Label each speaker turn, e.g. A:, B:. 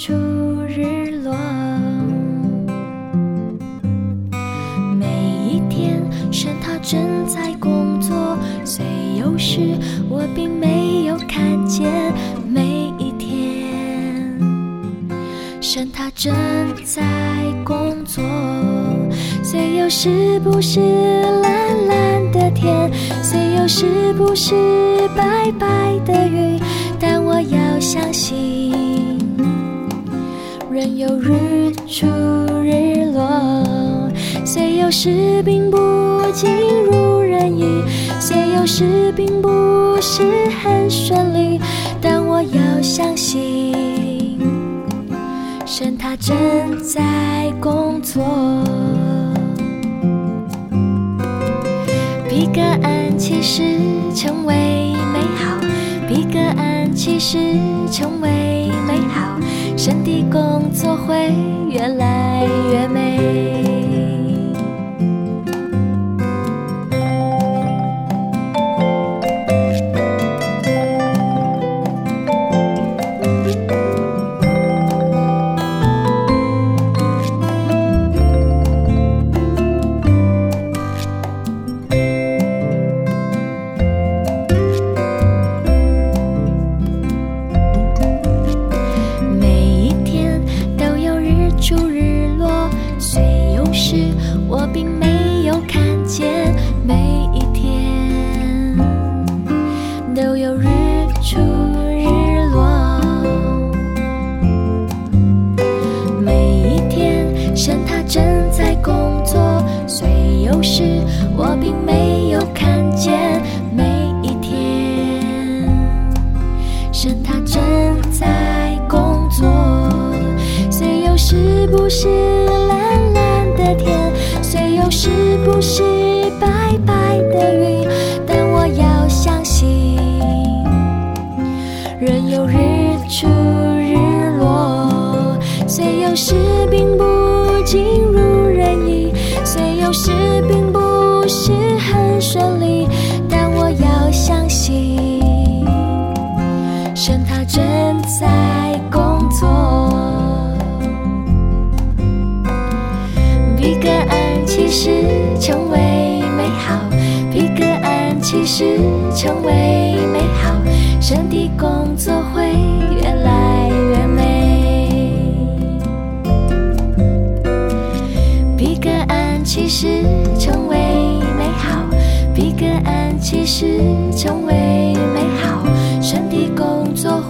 A: 出日落。每一天神它正在工作虽有时我并没有看见每一天。神它正在工作虽有时不是蓝蓝的天虽有时不是白白的云但我要相信人有日出日落。虽有时并不尽如人意，虽有时并不是很顺利，但我要相信，神他正在工作。比个案其实成为美好，比个案其实成为美好，身体工作会越来越美。是蓝蓝的天，虽有时不是白白的云，但我要相信，人有日出日落，虽有时并不尽其实成为美好身体工作。